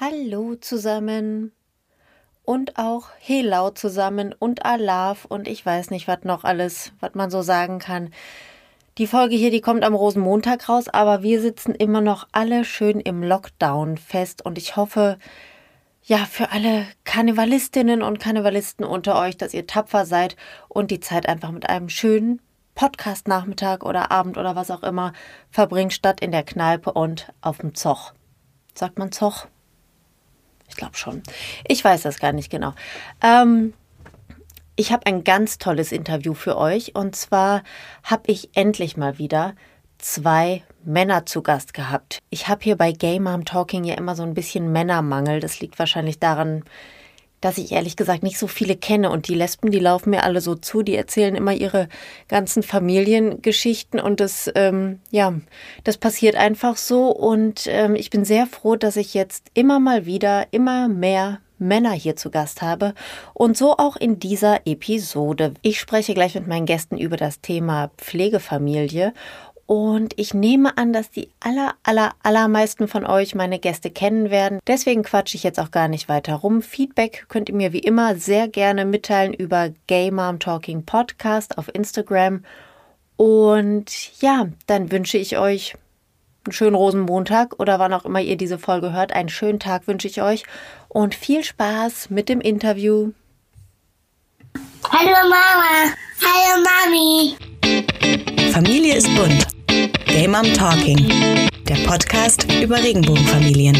Hallo zusammen und auch Helau zusammen und Alaf und ich weiß nicht, was noch alles, was man so sagen kann. Die Folge hier, die kommt am Rosenmontag raus, aber wir sitzen immer noch alle schön im Lockdown fest und ich hoffe, ja, für alle Karnevalistinnen und Karnevalisten unter euch, dass ihr tapfer seid und die Zeit einfach mit einem schönen Podcast-Nachmittag oder Abend oder was auch immer verbringt, statt in der Kneipe und auf dem Zoch. Sagt man Zoch? Ich glaube schon. Ich weiß das gar nicht genau. Ähm, ich habe ein ganz tolles Interview für euch und zwar habe ich endlich mal wieder zwei Männer zu Gast gehabt. Ich habe hier bei Gay Mom Talking ja immer so ein bisschen Männermangel. Das liegt wahrscheinlich daran, dass ich ehrlich gesagt nicht so viele kenne. Und die Lesben, die laufen mir alle so zu, die erzählen immer ihre ganzen Familiengeschichten. Und das, ähm, ja, das passiert einfach so. Und ähm, ich bin sehr froh, dass ich jetzt immer mal wieder immer mehr Männer hier zu Gast habe. Und so auch in dieser Episode. Ich spreche gleich mit meinen Gästen über das Thema Pflegefamilie und ich nehme an, dass die aller, aller, allermeisten von euch meine Gäste kennen werden. Deswegen quatsche ich jetzt auch gar nicht weiter rum. Feedback könnt ihr mir wie immer sehr gerne mitteilen über Gay Mom Talking Podcast auf Instagram. Und ja, dann wünsche ich euch einen schönen Rosenmontag oder wann auch immer ihr diese Folge hört. Einen schönen Tag wünsche ich euch und viel Spaß mit dem Interview. Hallo Mama. Hallo Mami. Familie ist bunt. Gay Mom Talking, der Podcast über Regenbogenfamilien.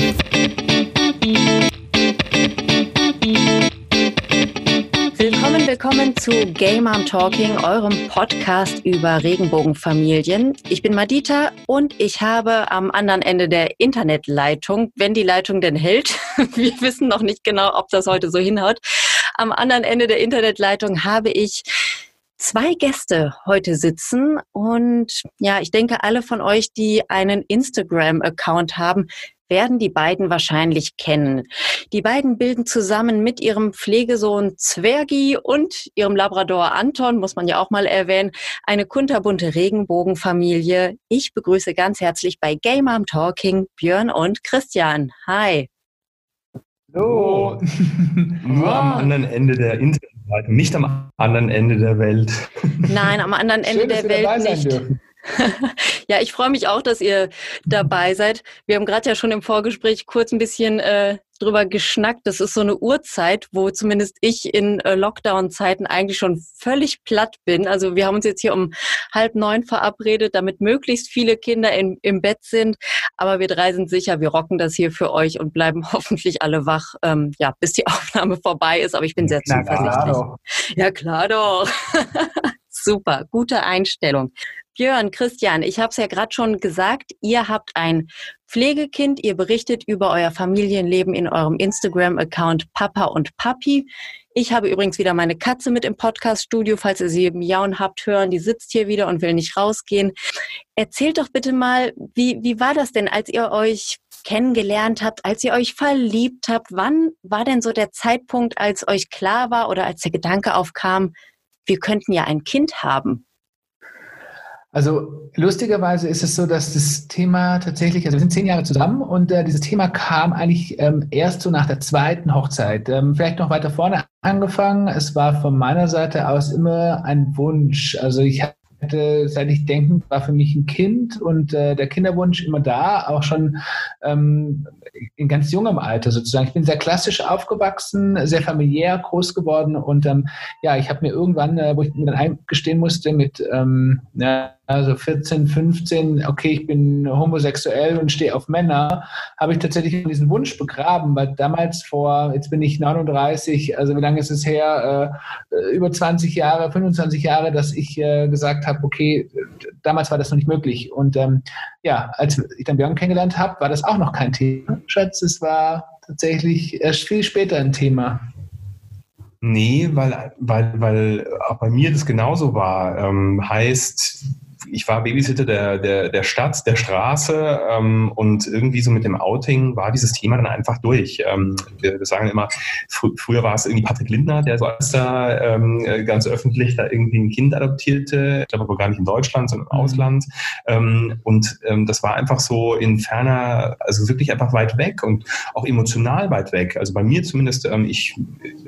Willkommen, willkommen zu Gay Mom Talking, eurem Podcast über Regenbogenfamilien. Ich bin Madita und ich habe am anderen Ende der Internetleitung, wenn die Leitung denn hält, wir wissen noch nicht genau, ob das heute so hinhaut, am anderen Ende der Internetleitung habe ich zwei Gäste heute sitzen und ja, ich denke, alle von euch, die einen Instagram-Account haben, werden die beiden wahrscheinlich kennen. Die beiden bilden zusammen mit ihrem Pflegesohn Zwergi und ihrem Labrador Anton, muss man ja auch mal erwähnen, eine kunterbunte Regenbogenfamilie. Ich begrüße ganz herzlich bei Game Mom Talking Björn und Christian. Hi. Hallo. Nur am anderen Ende der Internetseite, nicht am anderen Ende der Welt. Nein, am anderen Ende Schön, der Welt nicht. ja, ich freue mich auch, dass ihr dabei seid. Wir haben gerade ja schon im Vorgespräch kurz ein bisschen äh, drüber geschnackt. Das ist so eine Uhrzeit, wo zumindest ich in äh, Lockdown-Zeiten eigentlich schon völlig platt bin. Also wir haben uns jetzt hier um halb neun verabredet, damit möglichst viele Kinder in, im Bett sind. Aber wir drei sind sicher, wir rocken das hier für euch und bleiben hoffentlich alle wach, ähm, ja, bis die Aufnahme vorbei ist. Aber ich bin sehr Na zuversichtlich. klar Ja, klar doch. Super, gute Einstellung. Björn, Christian, ich habe es ja gerade schon gesagt, ihr habt ein Pflegekind, ihr berichtet über euer Familienleben in eurem Instagram-Account Papa und Papi. Ich habe übrigens wieder meine Katze mit im Podcast-Studio, falls ihr sie miauen habt hören, die sitzt hier wieder und will nicht rausgehen. Erzählt doch bitte mal, wie, wie war das denn, als ihr euch kennengelernt habt, als ihr euch verliebt habt? Wann war denn so der Zeitpunkt, als euch klar war oder als der Gedanke aufkam, wir könnten ja ein Kind haben? Also lustigerweise ist es so, dass das Thema tatsächlich, also wir sind zehn Jahre zusammen und äh, dieses Thema kam eigentlich ähm, erst so nach der zweiten Hochzeit. Ähm, vielleicht noch weiter vorne angefangen. Es war von meiner Seite aus immer ein Wunsch. Also ich hatte, seit ich denken, war für mich ein Kind und äh, der Kinderwunsch immer da, auch schon ähm, in ganz jungem Alter sozusagen. Ich bin sehr klassisch aufgewachsen, sehr familiär groß geworden und ähm, ja, ich habe mir irgendwann, äh, wo ich mir dann eingestehen musste mit ähm, ja, also 14, 15, okay, ich bin homosexuell und stehe auf Männer, habe ich tatsächlich diesen Wunsch begraben, weil damals vor, jetzt bin ich 39, also wie lange ist es her, äh, über 20 Jahre, 25 Jahre, dass ich äh, gesagt habe, okay, damals war das noch nicht möglich. Und ähm, ja, als ich dann Björn kennengelernt habe, war das auch noch kein Thema. Schatz, es war tatsächlich erst viel später ein Thema. Nee, weil, weil, weil auch bei mir das genauso war. Ähm, heißt, ich war Babysitter der, der, der Stadt, der Straße ähm, und irgendwie so mit dem Outing war dieses Thema dann einfach durch. Ähm, wir, wir sagen immer, fr früher war es irgendwie Patrick Lindner, der so als da ähm, ganz öffentlich da irgendwie ein Kind adoptierte. Ich glaube aber gar nicht in Deutschland, sondern im mhm. Ausland. Ähm, und ähm, das war einfach so in ferner, also wirklich einfach weit weg und auch emotional weit weg. Also bei mir zumindest, ähm, ich,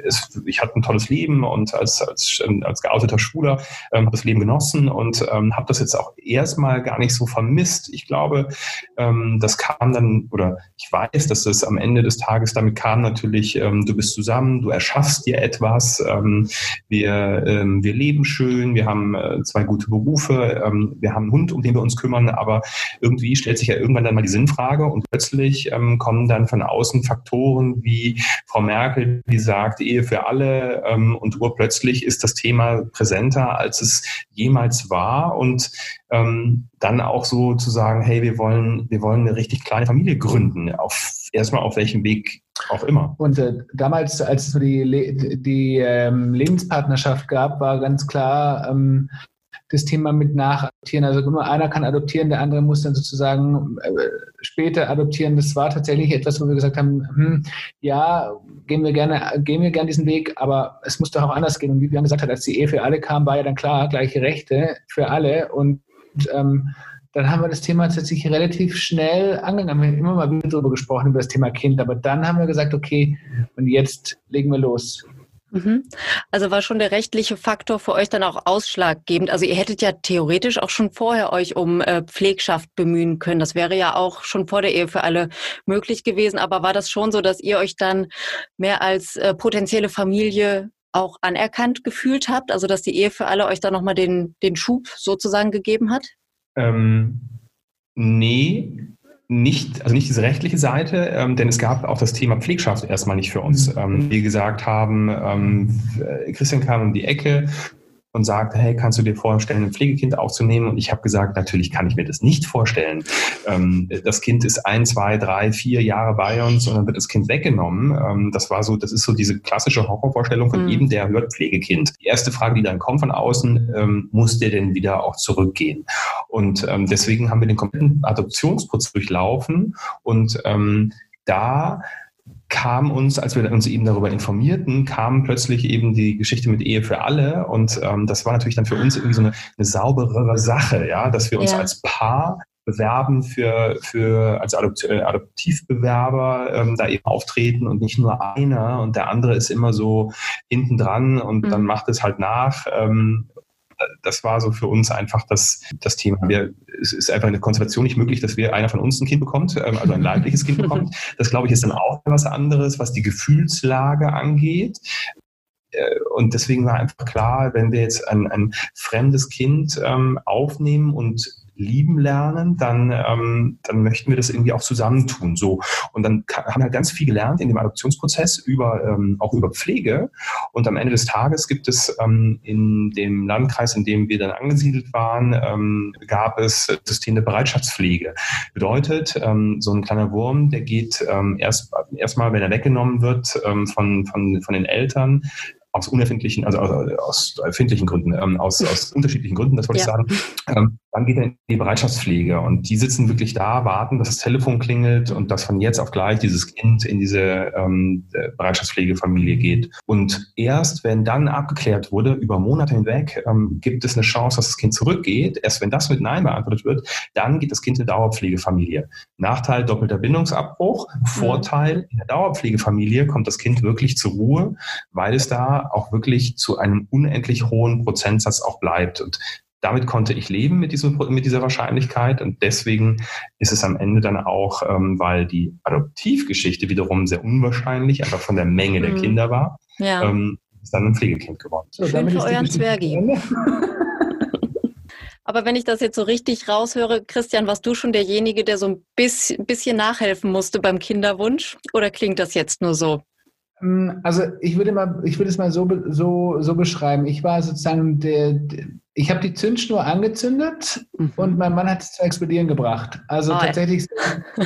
es, ich hatte ein tolles Leben und als, als, als geouteter Schwuler habe das Leben genossen und habe das jetzt auch erstmal gar nicht so vermisst. Ich glaube, ähm, das kam dann, oder ich weiß, dass es am Ende des Tages damit kam natürlich, ähm, du bist zusammen, du erschaffst dir etwas, ähm, wir, ähm, wir leben schön, wir haben äh, zwei gute Berufe, ähm, wir haben einen Hund, um den wir uns kümmern, aber irgendwie stellt sich ja irgendwann dann mal die Sinnfrage und plötzlich ähm, kommen dann von außen Faktoren wie Frau Merkel, die sagt, Ehe für alle ähm, und urplötzlich ist das Thema präsenter, als es jemals war und ähm, dann auch so zu sagen, hey, wir wollen, wir wollen eine richtig kleine Familie gründen, auf erstmal auf welchem Weg auch immer. Und äh, damals, als es die, die ähm, Lebenspartnerschaft gab, war ganz klar, ähm, das Thema mit Nachadoptieren. Also nur einer kann adoptieren, der andere muss dann sozusagen äh, später adoptieren. Das war tatsächlich etwas, wo wir gesagt haben, hm, ja, gehen wir gerne, gehen wir gerne diesen Weg, aber es muss doch auch anders gehen. Und wie Björn gesagt hat, als die Ehe für alle kam, war ja dann klar, gleiche Rechte für alle. Und ähm, dann haben wir das Thema tatsächlich relativ schnell angegangen. Wir haben immer mal wieder darüber gesprochen, über das Thema Kind, aber dann haben wir gesagt, okay, und jetzt legen wir los. Mhm. Also war schon der rechtliche Faktor für euch dann auch ausschlaggebend. Also ihr hättet ja theoretisch auch schon vorher euch um äh, Pflegschaft bemühen können. Das wäre ja auch schon vor der Ehe für alle möglich gewesen. Aber war das schon so, dass ihr euch dann mehr als äh, potenzielle Familie auch anerkannt gefühlt habt? Also dass die Ehe für alle euch da nochmal den, den Schub sozusagen gegeben hat? Ähm, nee, nicht, also nicht diese rechtliche Seite, ähm, denn es gab auch das Thema Pflegschaft erstmal nicht für uns. Mhm. Ähm, wir gesagt haben, ähm, Christian kam um die Ecke und sagte, hey, kannst du dir vorstellen, ein Pflegekind aufzunehmen? Und ich habe gesagt, natürlich kann ich mir das nicht vorstellen. Ähm, das Kind ist ein, zwei, drei, vier Jahre bei uns und dann wird das Kind weggenommen. Ähm, das war so, das ist so diese klassische Horrorvorstellung von mhm. jedem, der hört Pflegekind. Die erste Frage, die dann kommt von außen, ähm, muss der denn wieder auch zurückgehen? Und ähm, deswegen haben wir den kompletten Adoptionsprozess durchlaufen und ähm, da kam uns, als wir uns eben darüber informierten, kam plötzlich eben die Geschichte mit Ehe für alle. Und ähm, das war natürlich dann für uns irgendwie so eine, eine sauberere Sache, ja, dass wir uns ja. als Paar bewerben für, für als Adopt äh, Adoptivbewerber ähm, da eben auftreten und nicht nur einer und der andere ist immer so hinten dran und mhm. dann macht es halt nach. Ähm, das war so für uns einfach das, das Thema. Wir, es ist einfach eine Konservation nicht möglich, dass wir einer von uns ein Kind bekommt, ähm, also ein leibliches Kind bekommt. Das glaube ich ist dann auch was anderes, was die Gefühlslage angeht. Äh, und deswegen war einfach klar, wenn wir jetzt ein, ein fremdes Kind ähm, aufnehmen und lieben lernen, dann, ähm, dann möchten wir das irgendwie auch zusammentun. So. Und dann haben wir ganz viel gelernt in dem Adoptionsprozess über, ähm, auch über Pflege. Und am Ende des Tages gibt es ähm, in dem Landkreis, in dem wir dann angesiedelt waren, ähm, gab es System der Bereitschaftspflege. Bedeutet, ähm, so ein kleiner Wurm, der geht ähm, erst erstmal, wenn er weggenommen wird ähm, von, von, von den Eltern, aus unerfindlichen, also aus, aus erfindlichen Gründen, ähm, aus, aus unterschiedlichen Gründen, das wollte ja. ich sagen, ähm, dann geht er in die Bereitschaftspflege und die sitzen wirklich da, warten, dass das Telefon klingelt und dass von jetzt auf gleich dieses Kind in diese ähm, Bereitschaftspflegefamilie geht. Und erst wenn dann abgeklärt wurde, über Monate hinweg, ähm, gibt es eine Chance, dass das Kind zurückgeht. Erst wenn das mit Nein beantwortet wird, dann geht das Kind in eine Dauerpflegefamilie. Nachteil doppelter Bindungsabbruch, Vorteil in der Dauerpflegefamilie kommt das Kind wirklich zur Ruhe, weil es da auch wirklich zu einem unendlich hohen Prozentsatz auch bleibt. Und damit konnte ich leben mit, diesem, mit dieser Wahrscheinlichkeit und deswegen ist es am Ende dann auch, ähm, weil die Adoptivgeschichte wiederum sehr unwahrscheinlich, einfach von der Menge der mhm. Kinder war, ja. ähm, ist dann ein Pflegekind geworden. So, Schön für euren Zwergi. Aber wenn ich das jetzt so richtig raushöre, Christian, warst du schon derjenige, der so ein bisschen, bisschen nachhelfen musste beim Kinderwunsch? Oder klingt das jetzt nur so? Ähm, also ich würde mal, ich würde es mal so, so, so beschreiben. Ich war sozusagen der, ich habe die Zündschnur angezündet Mhm. und mein Mann hat es zum Explodieren gebracht. Also Oh, tatsächlich,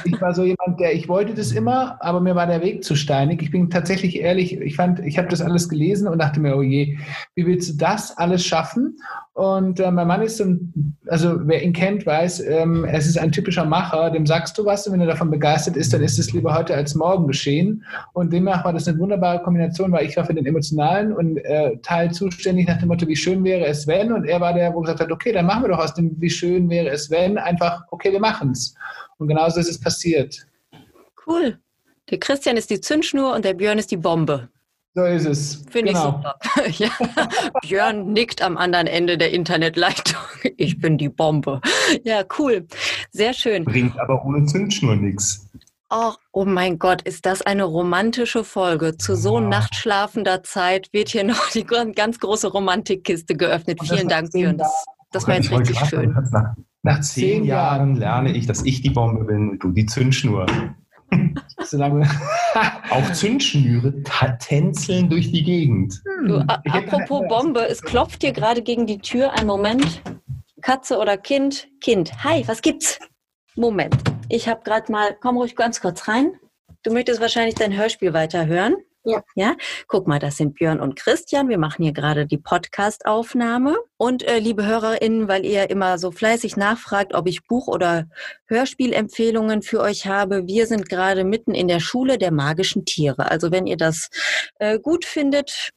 ich war so jemand, der, ich wollte das immer, aber mir war der Weg zu steinig. Ich bin tatsächlich ehrlich, ich fand, ich habe das alles gelesen und dachte mir, oh je, wie willst du das alles schaffen? Und äh, mein Mann ist so ein, also wer ihn kennt, weiß, ähm, es ist ein typischer Macher, dem sagst du was und wenn er davon begeistert ist, dann ist es lieber heute als morgen geschehen. Und demnach war das eine wunderbare Kombination, weil ich war für den emotionalen und äh, Teil zuständig nach dem Motto, wie schön wäre es wenn? Und er war der, wo gesagt hat, okay, dann machen wir doch aus dem, wie schön wäre es wenn, einfach, okay, wir machen's. Und genauso ist es passiert. Cool. Der Christian ist die Zündschnur und der Björn ist die Bombe. So ist es. Finde genau. ich super. ja. Björn nickt am anderen Ende der Internetleitung. Ich bin die Bombe. Ja, cool. Sehr schön. Bringt aber ohne Zündschnur nichts. Oh, oh mein Gott, ist das eine romantische Folge. Zu so Ah. nachtschlafender Zeit wird hier noch die ganz große Romantikkiste geöffnet. Vielen Dank, Björn. Das, das war jetzt richtig schön. Nach, nach zehn Zehn Jahren lerne ich, dass ich die Bombe bin und du die Zündschnur. Auch Zündschnüre tänzeln durch die Gegend. Du, Hm. apropos Bombe, es klopft hier gerade gegen die Tür. Ein Moment. Katze oder Kind? Kind. Hi, was gibt's? Moment. Ich habe gerade mal, komm ruhig ganz kurz rein. Du möchtest wahrscheinlich dein Hörspiel weiterhören. Ja. Ja, guck mal, das sind Björn und Christian. Wir machen hier gerade die Podcast-Aufnahme. Und äh, liebe HörerInnen, weil ihr immer so fleißig nachfragt, ob ich Buch- oder Hörspielempfehlungen für euch habe. Wir sind gerade mitten in der Schule der magischen Tiere. Also wenn ihr das äh, gut findet,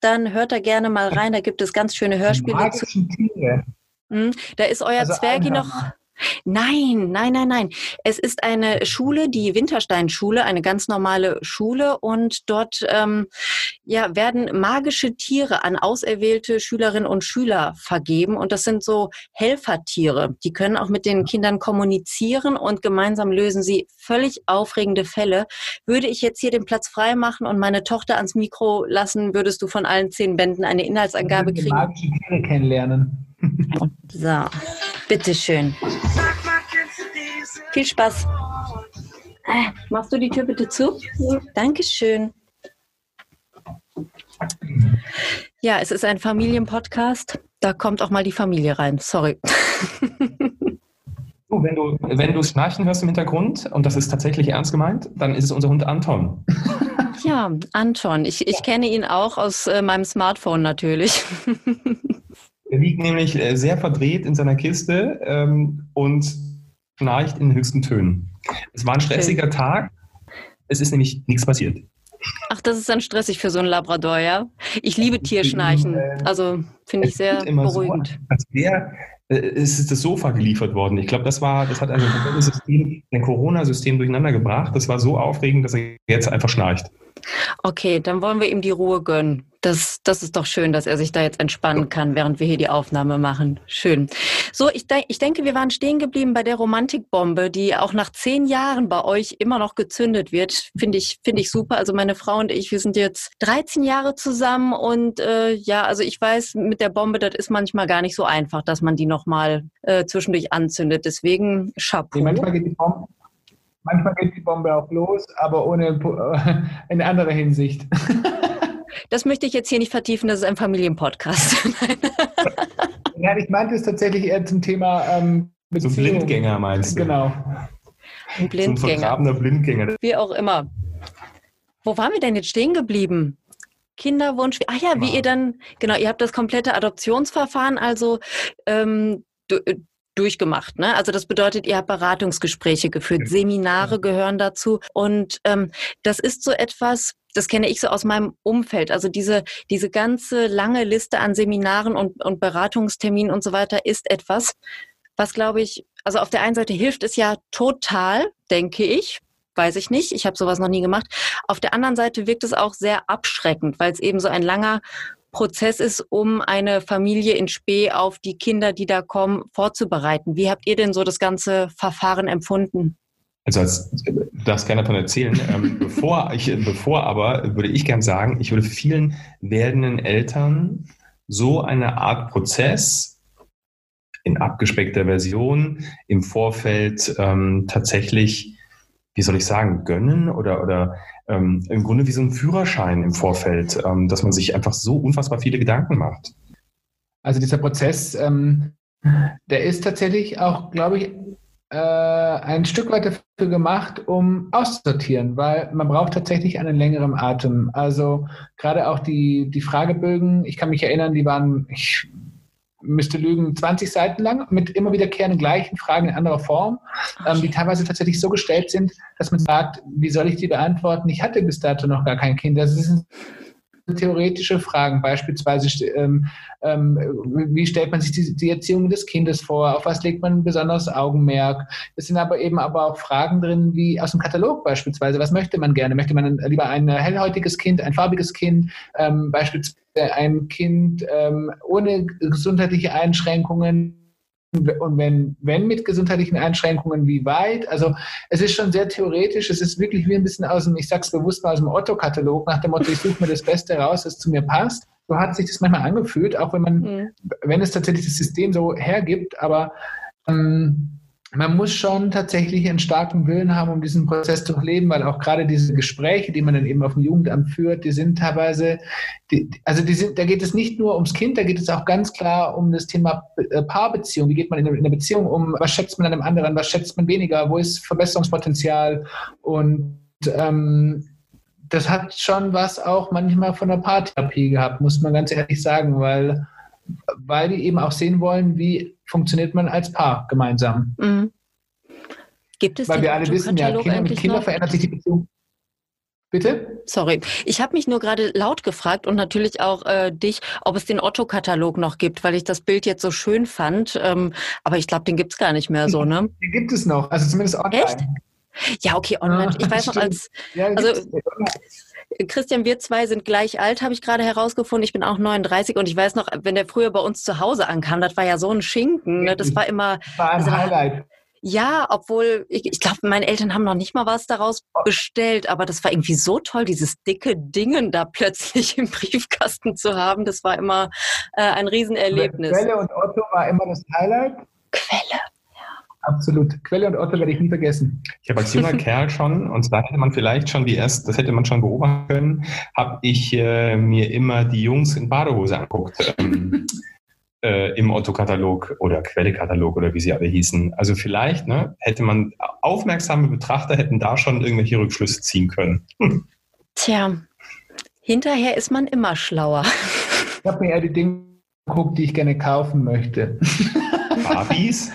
dann hört da gerne mal rein. Da gibt es ganz schöne Hörspiele zu. magischen Tiere. Hm, Da ist euer Also Zwergi noch. Nein, nein, nein, nein. Es ist eine Schule, die Wintersteinschule, eine ganz normale Schule und dort ähm, ja, werden magische Tiere an auserwählte Schülerinnen und Schüler vergeben und das sind so Helfertiere. Die können auch mit den Kindern kommunizieren und gemeinsam lösen sie völlig aufregende Fälle. Würde ich jetzt hier den Platz frei machen und meine Tochter ans Mikro lassen, würdest du von allen zehn Bänden eine Inhaltsangabe kriegen. magischen Tiere kennenlernen. So, bitteschön. Viel Spaß. Äh, Machst du die Tür bitte zu? Dankeschön. Ja, es ist ein Familienpodcast. Da kommt auch mal die Familie rein. Sorry. Wenn du, wenn du Schnarchen hörst im Hintergrund, und das ist tatsächlich ernst gemeint, dann ist es unser Hund Anton. Ja, Anton. Ich, ich kenne ihn auch aus äh, meinem Smartphone natürlich. Er liegt nämlich äh, sehr verdreht in seiner Kiste ähm, und schnarcht in höchsten Tönen. Es war ein stressiger Tag. Es ist nämlich nichts passiert. Ach, das ist dann stressig für so einen Labrador, ja? Ich liebe Tierschnarchen. Also finde ich sehr beruhigend. So, als wäre äh, es ist das Sofa geliefert worden. Ich glaube, das war, das hat also ein komplettes System, ein Corona-System durcheinander gebracht. Das war so aufregend, dass er jetzt einfach schnarcht. Okay, dann wollen wir ihm die Ruhe gönnen. Das, das ist doch schön, dass er sich da jetzt entspannen kann, während wir hier die Aufnahme machen. Schön. So, ich, denk, ich denke, wir waren stehen geblieben bei der Romantikbombe, die auch nach zehn Jahren bei euch immer noch gezündet wird. Finde ich, finde ich super. Also meine Frau und ich, wir sind jetzt 13 Jahre zusammen und äh, ja, also ich weiß, mit der Bombe, das ist manchmal gar nicht so einfach, dass man die nochmal äh, zwischendurch anzündet. Deswegen Chapeau. Manchmal, geht die Bombe, manchmal geht die Bombe auch los, aber ohne in anderer Hinsicht. Das möchte ich jetzt hier nicht vertiefen, das ist ein Familienpodcast. ja, ich meinte es tatsächlich eher zum Thema ähm, Beziehung. Blindgänger meinst du? Genau. Ein Blindgänger. vergrabener Blindgänger. Wie auch immer. Wo waren wir denn jetzt stehen geblieben? Kinderwunsch. Ach ja, wie ihr dann, genau, ihr habt das komplette Adoptionsverfahren also ähm, du, äh, durchgemacht. Ne? Also das bedeutet, ihr habt Beratungsgespräche geführt, Seminare gehören dazu. Und ähm, das ist so etwas, das kenne ich so aus meinem Umfeld. Also diese, diese ganze lange Liste an Seminaren und, und Beratungsterminen und so weiter ist etwas, was glaube ich, also auf der einen Seite hilft es ja total, denke ich, weiß ich nicht, ich habe sowas noch nie gemacht. Auf der anderen Seite wirkt es auch sehr abschreckend, weil es eben so ein langer Prozess ist, um eine Familie in Spee auf die Kinder, die da kommen, vorzubereiten. Wie habt ihr denn so das ganze Verfahren empfunden? Also als, darfst gerne davon erzählen. Ähm, bevor, ich, bevor aber würde ich gern sagen, ich würde vielen werdenden Eltern so eine Art Prozess in abgespeckter Version im Vorfeld ähm, tatsächlich, wie soll ich sagen, gönnen oder, oder ähm, im Grunde wie so ein Führerschein im Vorfeld, ähm, dass man sich einfach so unfassbar viele Gedanken macht. Also dieser Prozess, ähm, der ist tatsächlich auch, glaube ich, äh, ein Stück weit dafür gemacht, um auszusortieren, weil man braucht tatsächlich einen längeren Atem. Also gerade auch die, die Fragebögen, ich kann mich erinnern, die waren, ich müsste lügen, 20 Seiten lang mit immer wiederkehrenden gleichen Fragen in anderer Form, ähm, die teilweise tatsächlich so gestellt sind, dass man sagt, wie soll ich die beantworten? Ich hatte bis dato noch gar kein Kind. Das ist theoretische Fragen, beispielsweise, ähm, ähm, wie stellt man sich die, die, Erziehung des Kindes vor, auf was legt man besonders Augenmerk. Es sind aber eben aber auch Fragen drin, wie aus dem Katalog beispielsweise, was möchte man gerne? Möchte man lieber ein hellhäutiges Kind, ein farbiges Kind, ähm, beispielsweise ein Kind ähm, ohne gesundheitliche Einschränkungen, und wenn, wenn mit gesundheitlichen Einschränkungen, wie weit? Also es ist schon sehr theoretisch, es ist wirklich wie ein bisschen aus dem, ich sag's bewusst mal aus dem Otto-Katalog, nach dem Motto, ich suche mir das Beste raus, das zu mir passt. So hat sich das manchmal angefühlt, auch wenn man, mhm. wenn es tatsächlich das System so hergibt, aber ähm, man muss schon tatsächlich einen starken Willen haben, um diesen Prozess zu durchleben, weil auch gerade diese Gespräche, die man dann eben auf dem Jugendamt führt, die sind teilweise, die, also die sind, da geht es nicht nur ums Kind, da geht es auch ganz klar um das Thema äh, Paarbeziehung. Wie geht man in einer Beziehung um? Was schätzt man an einem anderen? Was schätzt man weniger? Wo ist Verbesserungspotenzial? Und ähm, das hat schon was auch manchmal von der Paartherapie gehabt, muss man ganz ehrlich sagen, weil weil die eben auch sehen wollen, wie funktioniert man als Paar gemeinsam. Mhm. Gibt es Weil wir alle wissen, ja, Kinder mit Kindern verändert sich die Beziehung. Bitte? Sorry, ich habe mich nur gerade laut gefragt und natürlich auch äh, dich, ob es den Otto-Katalog noch gibt, weil ich das Bild jetzt so schön fand. Ähm, aber ich glaube, den gibt es gar nicht mehr so, ne? Den gibt es noch, also zumindest online. Echt? Ja, okay, online. Ich weiß noch als, also Christian, wir zwei sind gleich alt, habe ich gerade herausgefunden. Ich bin auch 39 und ich weiß noch, wenn der früher bei uns zu Hause ankam, das war ja so ein Schinken. Ne? Das war immer. War ein Highlight. Ja, obwohl, ich, ich glaube, meine Eltern haben noch nicht mal was daraus bestellt, aber das war irgendwie so toll, dieses dicke Dingen da plötzlich im Briefkasten zu haben. Das war immer äh, ein Riesenerlebnis. Quelle und Otto war immer das Highlight. Quelle. Absolut. Quelle und Otto werde ich nie vergessen. Ich habe als junger Kerl schon, und da hätte man vielleicht schon die erst, das hätte man schon beobachten können, habe ich äh, mir immer die Jungs in Badehose anguckt. Ähm, äh, im Otto-Katalog oder Quelle-Katalog oder wie sie alle hießen. Also vielleicht ne, hätte man, aufmerksame Betrachter hätten da schon irgendwelche Rückschlüsse ziehen können. Tja, hinterher ist man immer schlauer. Ich habe mir eher die Dinge geguckt, die ich gerne kaufen möchte. Barbies?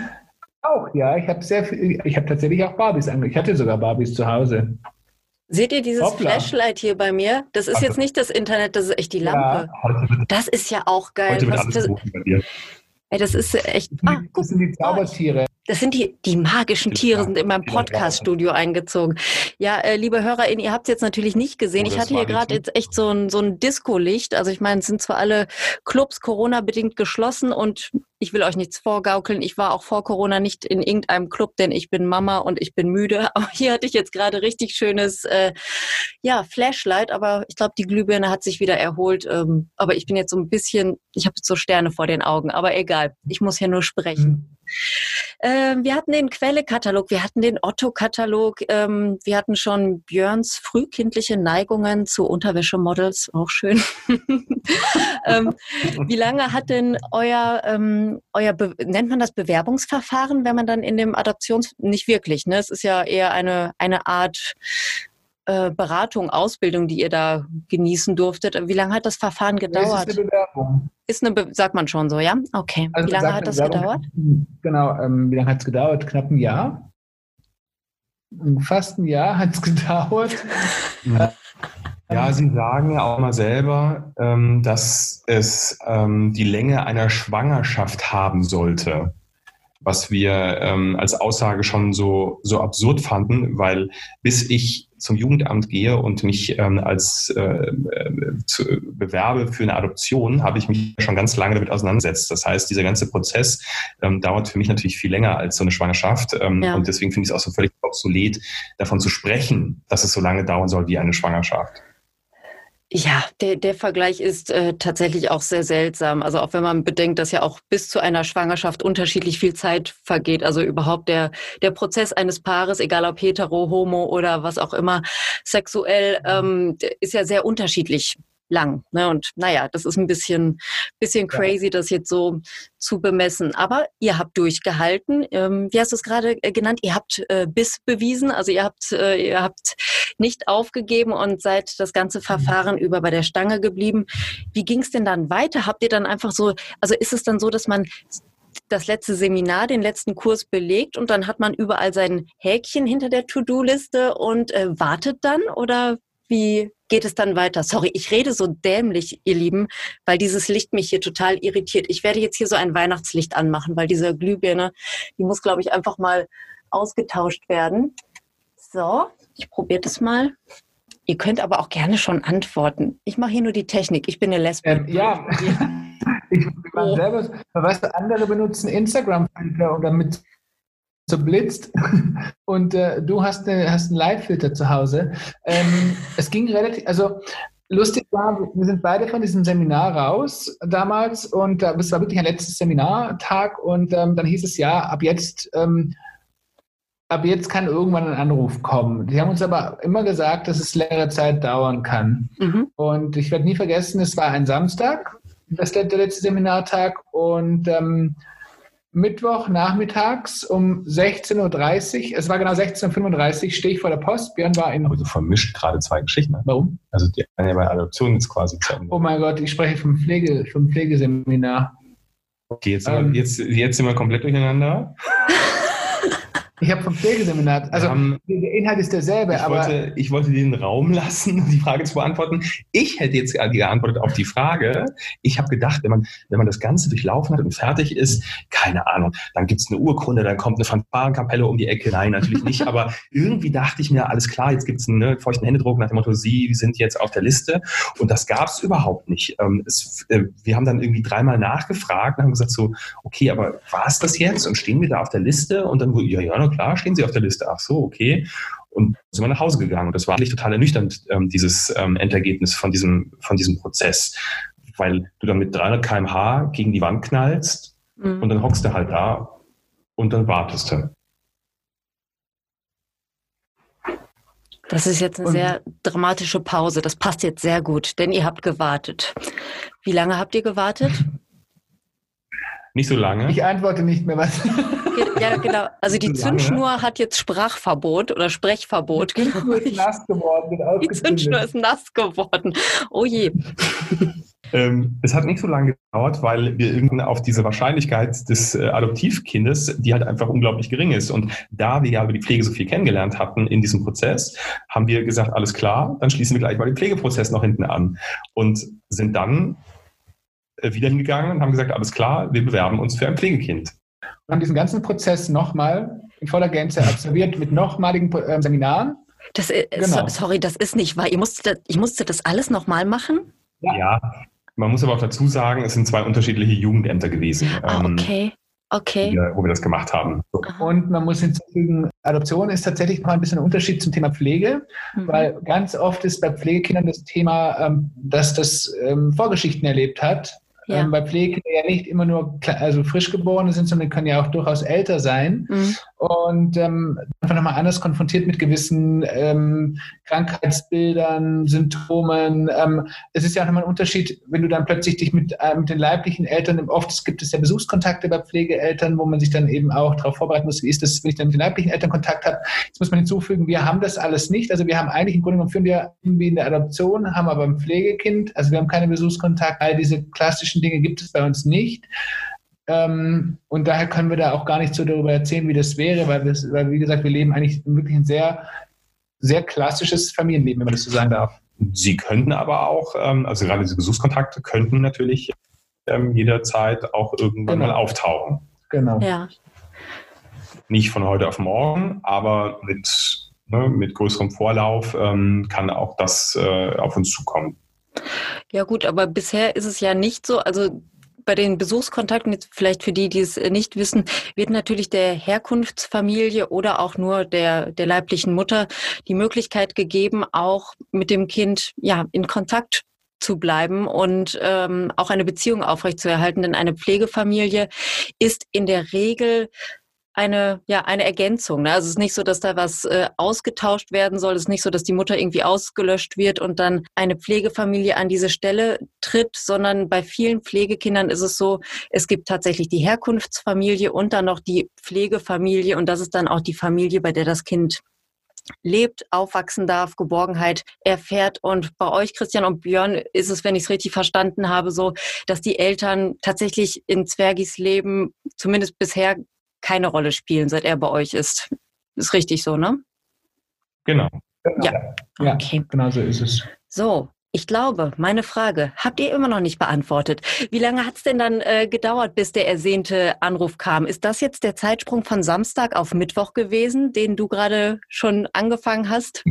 Auch, ja. Ich habe sehr viel, ich habe tatsächlich auch Barbies angeschaut. Ich hatte sogar Barbies zu Hause. Seht ihr dieses Hoppla. Flashlight hier bei mir? Das ist jetzt nicht das Internet, das ist echt die Lampe. Ja, das ist ja auch geil. Heute wird alles das, bei dir. Ey, das ist echt. Ah, guck, das sind die Zaubertiere. Das sind die, die magischen Tiere sind in meinem Podcast-Studio eingezogen. Ja, äh, liebe HörerInnen, ihr habt es jetzt natürlich nicht gesehen. Oh, ich hatte hier gerade jetzt echt so ein, so ein Disco-Licht. Also ich meine, es sind zwar alle Clubs Corona-bedingt geschlossen und ich will euch nichts vorgaukeln. Ich war auch vor Corona nicht in irgendeinem Club, denn ich bin Mama und ich bin müde. Aber hier hatte ich jetzt gerade richtig schönes, äh, ja, Flashlight. Aber ich glaube, die Glühbirne hat sich wieder erholt. Ähm, aber ich bin jetzt so ein bisschen, ich habe so Sterne vor den Augen. Aber egal, ich muss hier nur sprechen. Ähm, wir hatten den Quelle-Katalog, wir hatten den Otto-Katalog, ähm, wir hatten schon Björns frühkindliche Neigungen zu Unterwäschemodels, auch schön. ähm, wie lange hat denn euer, ähm, euer nennt man das Bewerbungsverfahren, wenn man dann in dem Adoptions, nicht wirklich, ne? Es ist ja eher eine, eine Art äh, Beratung, Ausbildung, die ihr da genießen durftet. Wie lange hat das Verfahren gedauert? Das ist eine Bewerbung. Ist eine, Be sagt man schon so, ja? Okay. Also wie lange hat das gedauert? Genau, ähm, wie lange hat es gedauert? Knapp ein Jahr. Fast ein Jahr hat es gedauert. Ja, Sie sagen ja auch mal selber, ähm, dass es ähm, die Länge einer Schwangerschaft haben sollte was wir ähm, als Aussage schon so, so absurd fanden, weil bis ich zum Jugendamt gehe und mich ähm, als äh, äh, zu, bewerbe für eine Adoption, habe ich mich schon ganz lange damit auseinandergesetzt. Das heißt, dieser ganze Prozess ähm, dauert für mich natürlich viel länger als so eine Schwangerschaft. Ähm, ja. Und deswegen finde ich es auch so völlig obsolet, davon zu sprechen, dass es so lange dauern soll wie eine Schwangerschaft. Ja, der, der Vergleich ist äh, tatsächlich auch sehr seltsam. Also auch wenn man bedenkt, dass ja auch bis zu einer Schwangerschaft unterschiedlich viel Zeit vergeht. Also überhaupt der, der Prozess eines Paares, egal ob hetero, homo oder was auch immer, sexuell, ähm, ist ja sehr unterschiedlich lang. Ne? Und naja, das ist ein bisschen, bisschen crazy, ja. das jetzt so zu bemessen. Aber ihr habt durchgehalten. Ähm, wie hast du es gerade äh, genannt? Ihr habt äh, Biss bewiesen. Also ihr habt, äh, ihr habt nicht aufgegeben und seid das ganze mhm. Verfahren über bei der Stange geblieben. Wie ging es denn dann weiter? Habt ihr dann einfach so, also ist es dann so, dass man das letzte Seminar, den letzten Kurs belegt und dann hat man überall sein Häkchen hinter der To-Do-Liste und äh, wartet dann oder wie geht es dann weiter? Sorry, ich rede so dämlich, ihr Lieben, weil dieses Licht mich hier total irritiert. Ich werde jetzt hier so ein Weihnachtslicht anmachen, weil diese Glühbirne, die muss, glaube ich, einfach mal ausgetauscht werden. So, ich probiere das mal. Ihr könnt aber auch gerne schon antworten. Ich mache hier nur die Technik. Ich bin eine Lesbe. Ähm, ja. ich oh. selber, weißt du, andere benutzen Instagram-Filter und damit so blitzt und äh, du hast, eine, hast einen Live-Filter zu Hause. Ähm, es ging relativ, also lustig war, wir sind beide von diesem Seminar raus damals und äh, es war wirklich ein letztes Seminartag und ähm, dann hieß es ja, ab jetzt ähm, ab jetzt kann irgendwann ein Anruf kommen. Die haben uns aber immer gesagt, dass es längere Zeit dauern kann. Mhm. Und ich werde nie vergessen, es war ein Samstag, das der, der letzte Seminartag und ähm, Mittwoch nachmittags um 16.30 Uhr, es war genau 16.35 Uhr, stehe ich vor der Post. Björn war in. Also vermischt gerade zwei Geschichten. Ne? Warum? Also die eine bei Adoption jetzt quasi zu Ende. Oh mein Gott, ich spreche vom, Pflege, vom Pflegeseminar. Okay, jetzt, ähm, wir, jetzt, jetzt sind wir komplett durcheinander. Ich habe vom Pflegeseminar, also haben, der Inhalt ist derselbe, ich aber. Wollte, ich wollte den Raum lassen, um die Frage zu beantworten. Ich hätte jetzt geantwortet auf die Frage. Ich habe gedacht, wenn man, wenn man das Ganze durchlaufen hat und fertig ist, keine Ahnung, dann gibt es eine Urkunde, dann kommt eine Fanfarenkapelle um die Ecke. Nein, natürlich nicht. aber irgendwie dachte ich mir, alles klar, jetzt gibt es einen ne, feuchten Händedruck nach dem Motto, Sie sind jetzt auf der Liste. Und das gab es überhaupt nicht. Ähm, es, äh, wir haben dann irgendwie dreimal nachgefragt und haben gesagt so, okay, aber war es das jetzt? Und stehen wir da auf der Liste? Und dann, ja, ja, klar, stehen Sie auf der Liste. Ach so, okay. Und sind wir nach Hause gegangen. Und das war eigentlich total ernüchternd, ähm, dieses ähm, Endergebnis von diesem, von diesem Prozess. Weil du dann mit 300 kmh gegen die Wand knallst mhm. und dann hockst du halt da und dann wartest du. Das ist jetzt eine und sehr dramatische Pause. Das passt jetzt sehr gut, denn ihr habt gewartet. Wie lange habt ihr gewartet? Nicht so lange. Ich antworte nicht mehr was. Ja, genau. Also die Zündschnur hat jetzt Sprachverbot oder Sprechverbot. Die Zündschnur ist nass geworden. Die Zündschnur ist nass geworden. Oh je. Ähm, es hat nicht so lange gedauert, weil wir irgendwann auf diese Wahrscheinlichkeit des äh, Adoptivkindes, die halt einfach unglaublich gering ist. Und da wir ja über die Pflege so viel kennengelernt hatten in diesem Prozess, haben wir gesagt, alles klar, dann schließen wir gleich mal den Pflegeprozess noch hinten an. Und sind dann wieder hingegangen und haben gesagt, alles klar, wir bewerben uns für ein Pflegekind. Wir haben diesen ganzen Prozess nochmal in voller Gänze absolviert mit nochmaligen äh, Seminaren. Das ist, genau. Sorry, das ist nicht wahr. Ihr musstet, ich musste das alles nochmal machen? Ja. ja. Man muss aber auch dazu sagen, es sind zwei unterschiedliche Jugendämter gewesen. Ah, ähm, okay. Okay. Wir, wo wir das gemacht haben. Und man muss hinzufügen, Adoption ist tatsächlich noch ein bisschen ein Unterschied zum Thema Pflege, mhm. weil ganz oft ist bei Pflegekindern das Thema, ähm, dass das ähm, Vorgeschichten erlebt hat ja. Ähm, bei Pflegekindern ja nicht immer nur also Frischgeborene sind, sondern können ja auch durchaus älter sein. Mhm. Und ähm, einfach nochmal anders konfrontiert mit gewissen ähm, Krankheitsbildern, Symptomen. Ähm, es ist ja auch nochmal ein Unterschied, wenn du dann plötzlich dich mit, äh, mit den leiblichen Eltern, oft gibt es ja Besuchskontakte bei Pflegeeltern, wo man sich dann eben auch darauf vorbereiten muss, wie ist das, wenn ich dann mit den leiblichen Eltern Kontakt habe. Jetzt muss man hinzufügen, wir haben das alles nicht. Also wir haben eigentlich im Grunde genommen führen wir irgendwie in der Adoption, haben aber ein Pflegekind, also wir haben keine Besuchskontakte, all diese klassischen Dinge gibt es bei uns nicht. Ähm, und daher können wir da auch gar nicht so darüber erzählen, wie das wäre, weil, das, weil wie gesagt, wir leben eigentlich wirklich ein sehr, sehr klassisches Familienleben, wenn man das so sagen darf. Sie könnten aber auch, ähm, also gerade diese Besuchskontakte könnten natürlich ähm, jederzeit auch irgendwann genau. mal auftauchen. Genau. Ja. Nicht von heute auf morgen, aber mit, ne, mit größerem Vorlauf ähm, kann auch das äh, auf uns zukommen. Ja gut, aber bisher ist es ja nicht so. Also bei den Besuchskontakten, jetzt vielleicht für die, die es nicht wissen, wird natürlich der Herkunftsfamilie oder auch nur der, der leiblichen Mutter die Möglichkeit gegeben, auch mit dem Kind ja in Kontakt zu bleiben und ähm, auch eine Beziehung aufrechtzuerhalten. Denn eine Pflegefamilie ist in der Regel eine, ja, eine Ergänzung. Ne? Also es ist nicht so, dass da was äh, ausgetauscht werden soll. Es ist nicht so, dass die Mutter irgendwie ausgelöscht wird und dann eine Pflegefamilie an diese Stelle tritt, sondern bei vielen Pflegekindern ist es so, es gibt tatsächlich die Herkunftsfamilie und dann noch die Pflegefamilie und das ist dann auch die Familie, bei der das Kind lebt, aufwachsen darf, Geborgenheit erfährt. Und bei euch, Christian und Björn, ist es, wenn ich es richtig verstanden habe, so, dass die Eltern tatsächlich in Zwergis Leben zumindest bisher keine Rolle spielen, seit er bei euch ist. Ist richtig so, ne? Genau. Ja. Ja, Okay. genau so ist es. So, ich glaube, meine Frage habt ihr immer noch nicht beantwortet. Wie lange hat es denn dann äh, gedauert, bis der ersehnte Anruf kam? Ist das jetzt der Zeitsprung von Samstag auf Mittwoch gewesen, den du gerade schon angefangen hast?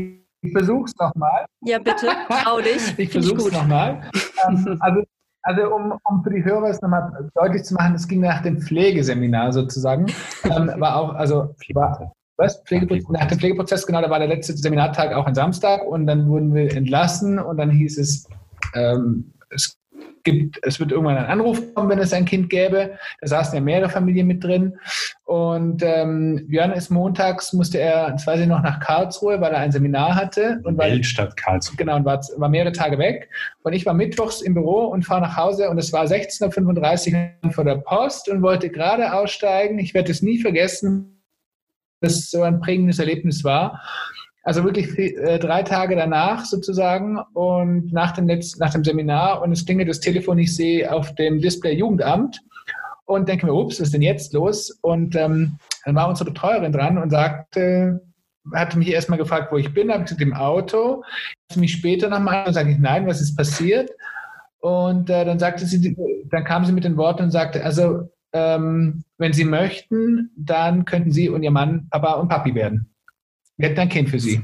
Ich versuch's nochmal. Ja, bitte, trau dich. Ich versuch's nochmal. ähm, also, also um, um für die Hörer es nochmal deutlich zu machen, es ging nach dem Pflegeseminar sozusagen. Ähm, war auch, also war, was? Pflegeprozess, nach dem Pflegeprozess, genau, da war der letzte Seminartag auch ein Samstag und dann wurden wir entlassen und dann hieß es, ähm, es gibt, es wird irgendwann ein Anruf kommen, wenn es ein Kind gäbe. Da saßen ja mehrere Familien mit drin. Und ähm, Björn ist montags, musste er, das weiß ich noch, nach Karlsruhe, weil er ein Seminar hatte und weil Weltstadt Karlsruhe. Genau, und war, war mehrere Tage weg. Und ich war mittwochs im Büro und fahre nach Hause und es war 16.35 Uhr vor der Post und wollte gerade aussteigen. Ich werde es nie vergessen, dass es so ein prägendes Erlebnis war. Also wirklich äh, drei Tage danach sozusagen und nach dem, letzten, nach dem Seminar und es klingelt das Telefon, ich sehe auf dem Display Jugendamt und denke mir, ups, was ist denn jetzt los? Und ähm, dann war unsere Betreuerin dran und sagte, hatte mich erstmal gefragt, wo ich bin, habe gesagt, im Auto. Hatte mich später nochmal und sage ich, nein, was ist passiert? Und äh, dann sagte sie, dann kam sie mit den Worten und sagte, also ähm, wenn Sie möchten, dann könnten Sie und Ihr Mann Papa und Papi werden. Wir hätten ein Kind für Sie.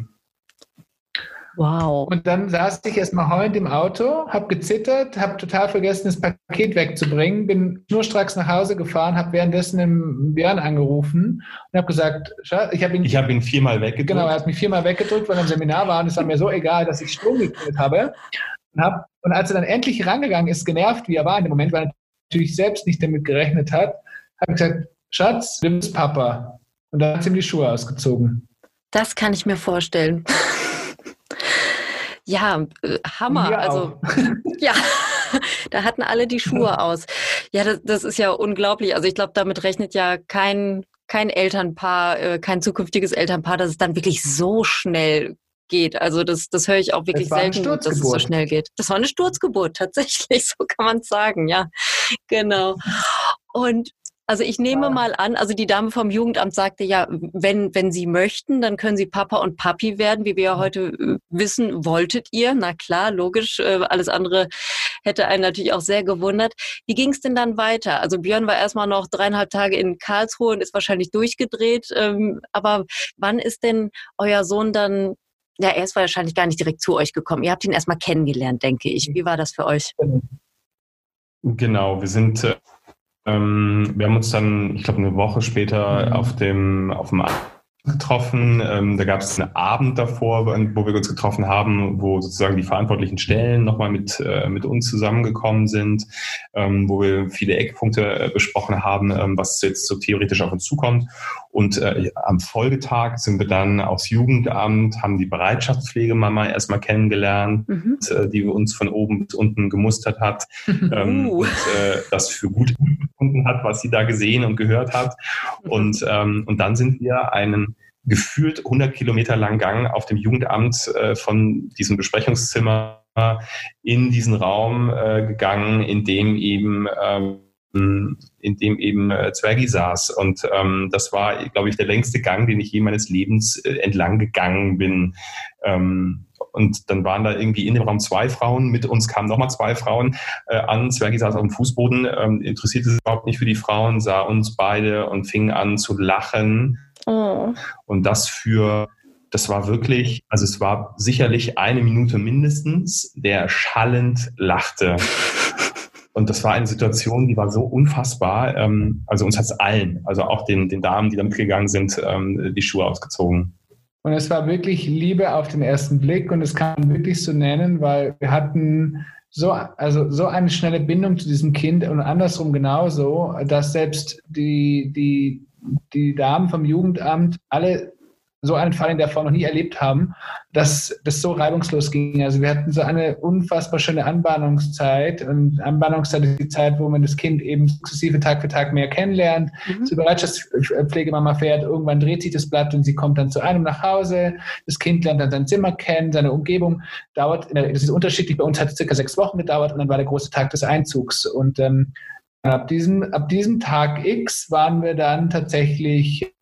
Wow. Und dann saß ich erstmal heulend im Auto, habe gezittert, habe total vergessen, das Paket wegzubringen, bin schnurstracks nach Hause gefahren, habe währenddessen den Björn angerufen und habe gesagt, Schatz, ich habe ihn, Ich habe ihn viermal weggedrückt. genau, er hat mich viermal weggedrückt, weil er im Seminar war und es war mir so egal, dass ich Strom gekriegt habe. Und, hab, und als er dann endlich rangegangen ist, genervt wie er war in dem Moment, weil er natürlich selbst nicht damit gerechnet hat, habe ich gesagt, Schatz, du bist Papa. Und dann hat sie ihm die Schuhe ausgezogen. Das kann ich mir vorstellen. ja, äh, Hammer. Mir Also ja, da hatten alle die Schuhe aus. Ja, das, das ist ja unglaublich. Also ich glaube, damit rechnet ja kein kein Elternpaar, äh, kein zukünftiges Elternpaar, dass es dann wirklich so schnell geht. Also das, das höre ich auch wirklich selten, dass es so schnell geht. Das war eine Sturzgeburt, tatsächlich, so kann man es sagen, ja. Genau. Und also ich nehme mal an, also die Dame vom Jugendamt sagte ja, wenn, wenn Sie möchten, dann können Sie Papa und Papi werden, wie wir ja heute äh, wissen, wolltet ihr. Na klar, logisch, äh, alles andere hätte einen natürlich auch sehr gewundert. Wie ging es denn dann weiter? Also Björn war erstmal noch dreieinhalb Tage in Karlsruhe und ist wahrscheinlich durchgedreht. Ähm, aber wann ist denn euer Sohn dann, ja, er ist wahrscheinlich gar nicht direkt zu euch gekommen. Ihr habt ihn erstmal kennengelernt, denke ich. Wie war das für euch? Genau, wir sind, äh, ähm, wir haben uns dann, ich glaube, eine Woche später auf dem, auf dem Abend getroffen. Ähm, da gab es einen Abend davor, wo wir uns getroffen haben, wo sozusagen die verantwortlichen Stellen nochmal mit, äh, mit uns zusammengekommen sind, ähm, wo wir viele Eckpunkte äh, besprochen haben, ähm, was jetzt so theoretisch auf uns zukommt. Und äh, am Folgetag sind wir dann aufs Jugendamt, haben die Bereitschaftspflegemama erstmal kennengelernt, Mhm. äh, die uns von oben bis unten gemustert hat ähm, Uh. und äh, das für gut gefunden hat, was sie da gesehen und gehört hat. Und, ähm, und dann sind wir einen gefühlt 100 Kilometer langen Gang auf dem Jugendamt äh, von diesem Besprechungszimmer in diesen Raum äh, gegangen, in dem eben ähm, in dem eben äh, Zwergi saß. Und ähm, das war, glaube ich, der längste Gang, den ich je meines Lebens äh, entlang gegangen bin. Ähm, und dann waren da irgendwie in dem Raum zwei Frauen, mit uns kamen nochmal zwei Frauen äh, an. Zwergi saß auf dem Fußboden, ähm, interessierte sich überhaupt nicht für die Frauen, sah uns beide und fing an zu lachen. Oh. Und das für, das war wirklich, also es war sicherlich eine Minute mindestens, der schallend lachte. Und das war eine Situation, die war so unfassbar. Ähm, also uns hat es allen, also auch den, den Damen, die da mitgegangen sind, ähm, die Schuhe ausgezogen. Und es war wirklich Liebe auf den ersten Blick und es kann wirklich so nennen, weil wir hatten so, also so eine schnelle Bindung zu diesem Kind und andersrum genauso, dass selbst die, die die Damen vom Jugendamt alle so einen Fall in der Form noch nie erlebt haben, dass das so reibungslos ging. Also wir hatten so eine unfassbar schöne Anbahnungszeit und Anbahnungszeit ist die Zeit, wo man das Kind eben sukzessive Tag für Tag mehr kennenlernt, mhm. zur Bereitschaftspflegemama fährt, irgendwann dreht sich das Blatt und sie kommt dann zu einem nach Hause, das Kind lernt dann sein Zimmer kennen, seine Umgebung, dauert, das ist unterschiedlich, bei uns hat es circa sechs Wochen gedauert und dann war der große Tag des Einzugs und ähm, ab diesem, ab diesem Tag X waren wir dann tatsächlich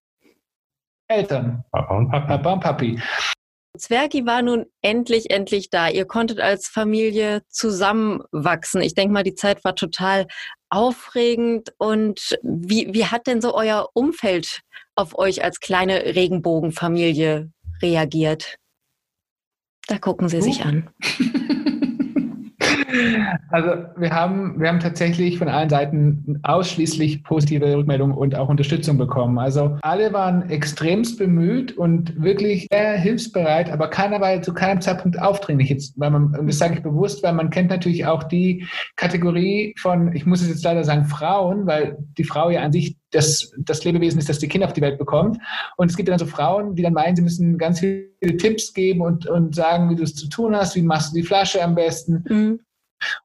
Eltern. Papa und Papi. Papa und Papi. Zwergi war nun endlich, endlich da. Ihr konntet als Familie zusammenwachsen. Ich denke mal, die Zeit war total aufregend. Und wie, wie hat denn so euer Umfeld auf euch als kleine Regenbogenfamilie reagiert? Da gucken Sie sich an. Also wir haben, wir haben tatsächlich von allen Seiten ausschließlich positive Rückmeldungen und auch Unterstützung bekommen. Also alle waren extremst bemüht und wirklich sehr hilfsbereit, aber keiner war zu keinem Zeitpunkt aufdringlich. Jetzt, weil man, und das sage ich bewusst, weil man kennt natürlich auch die Kategorie von, ich muss es jetzt leider sagen, Frauen, weil die Frau ja an sich das, das Lebewesen ist, das die Kinder auf die Welt bekommt. Und es gibt dann so Frauen, die dann meinen, sie müssen ganz viele Tipps geben und, und sagen, wie du es zu tun hast, wie machst du die Flasche am besten. Mhm.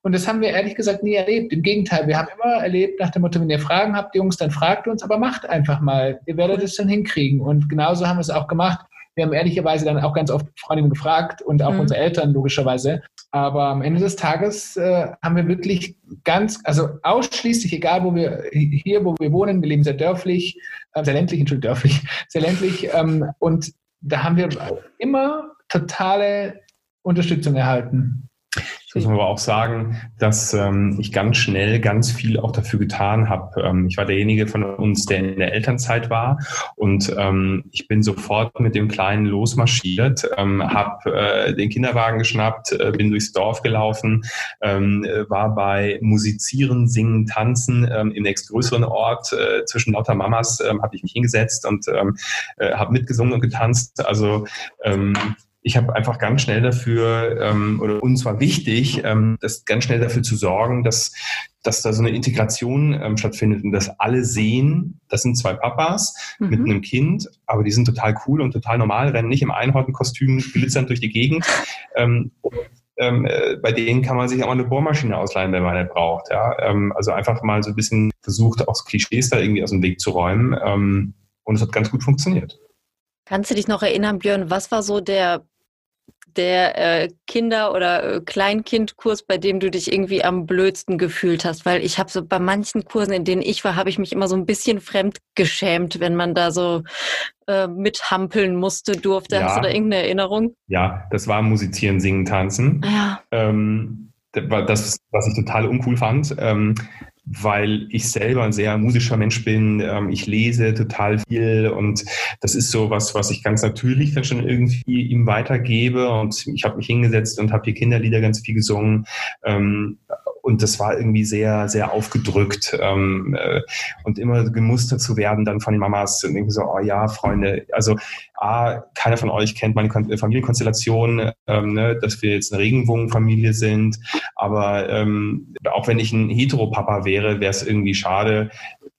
Und das haben wir ehrlich gesagt nie erlebt. Im Gegenteil, wir haben immer erlebt nach dem Motto, wenn ihr Fragen habt, Jungs, dann fragt uns, aber macht einfach mal. Ihr werdet es dann hinkriegen. Und genauso haben wir es auch gemacht. Wir haben ehrlicherweise dann auch ganz oft Freundinnen gefragt und auch mhm. unsere Eltern logischerweise. Aber am Ende des Tages äh, haben wir wirklich ganz, also ausschließlich, egal wo wir hier, wo wir wohnen, wir leben sehr dörflich, äh, sehr ländlich, Entschuldigung, dörflich, sehr ländlich. Ähm, und da haben wir immer totale Unterstützung erhalten. Muss aber auch sagen, dass ähm, ich ganz schnell ganz viel auch dafür getan habe. Ähm, ich war derjenige von uns, der in der Elternzeit war und ähm, ich bin sofort mit dem Kleinen losmarschiert, ähm, habe äh, den Kinderwagen geschnappt, äh, bin durchs Dorf gelaufen, ähm, war bei Musizieren, Singen, Tanzen ähm, im nächstgrößeren Ort äh, zwischen lauter Mamas ähm, habe ich mich hingesetzt und ähm, äh, habe mitgesungen und getanzt. Also ähm, ich habe einfach ganz schnell dafür, ähm, oder uns war wichtig, ähm, das ganz schnell dafür zu sorgen, dass, dass da so eine Integration ähm, stattfindet und dass alle sehen, das sind zwei Papas mhm. mit einem Kind, aber die sind total cool und total normal, rennen nicht im Einhortenkostüm glitzernd durch die Gegend. Ähm, ähm, äh, bei denen kann man sich auch mal eine Bohrmaschine ausleihen, wenn man eine braucht. Ja? Ähm, also einfach mal so ein bisschen versucht, auch Klischees da irgendwie aus dem Weg zu räumen. Ähm, und es hat ganz gut funktioniert. Kannst du dich noch erinnern, Björn, was war so der der äh, Kinder- oder äh, Kleinkindkurs, bei dem du dich irgendwie am blödsten gefühlt hast? Weil ich habe so bei manchen Kursen, in denen ich war, habe ich mich immer so ein bisschen fremd geschämt, wenn man da so äh, mithampeln musste, durfte. Ja. Hast du da irgendeine Erinnerung? Ja, das war Musizieren, Singen, Tanzen. Ja. Ähm, das, was ich total uncool fand. Ähm, weil ich selber ein sehr musischer Mensch bin. Ähm, ich lese total viel und das ist so was, was ich ganz natürlich dann schon irgendwie ihm weitergebe. Und ich habe mich hingesetzt und habe hier Kinderlieder ganz viel gesungen. Ähm, und das war irgendwie sehr, sehr aufgedrückt ähm, äh, und immer gemustert zu werden dann von den Mamas und irgendwie so, oh ja, Freunde, also A, keiner von euch kennt meine Familienkonstellation, ähm, ne, dass wir jetzt eine Regenbogenfamilie sind, aber ähm, auch wenn ich ein Heteropapa wäre, wäre es irgendwie schade,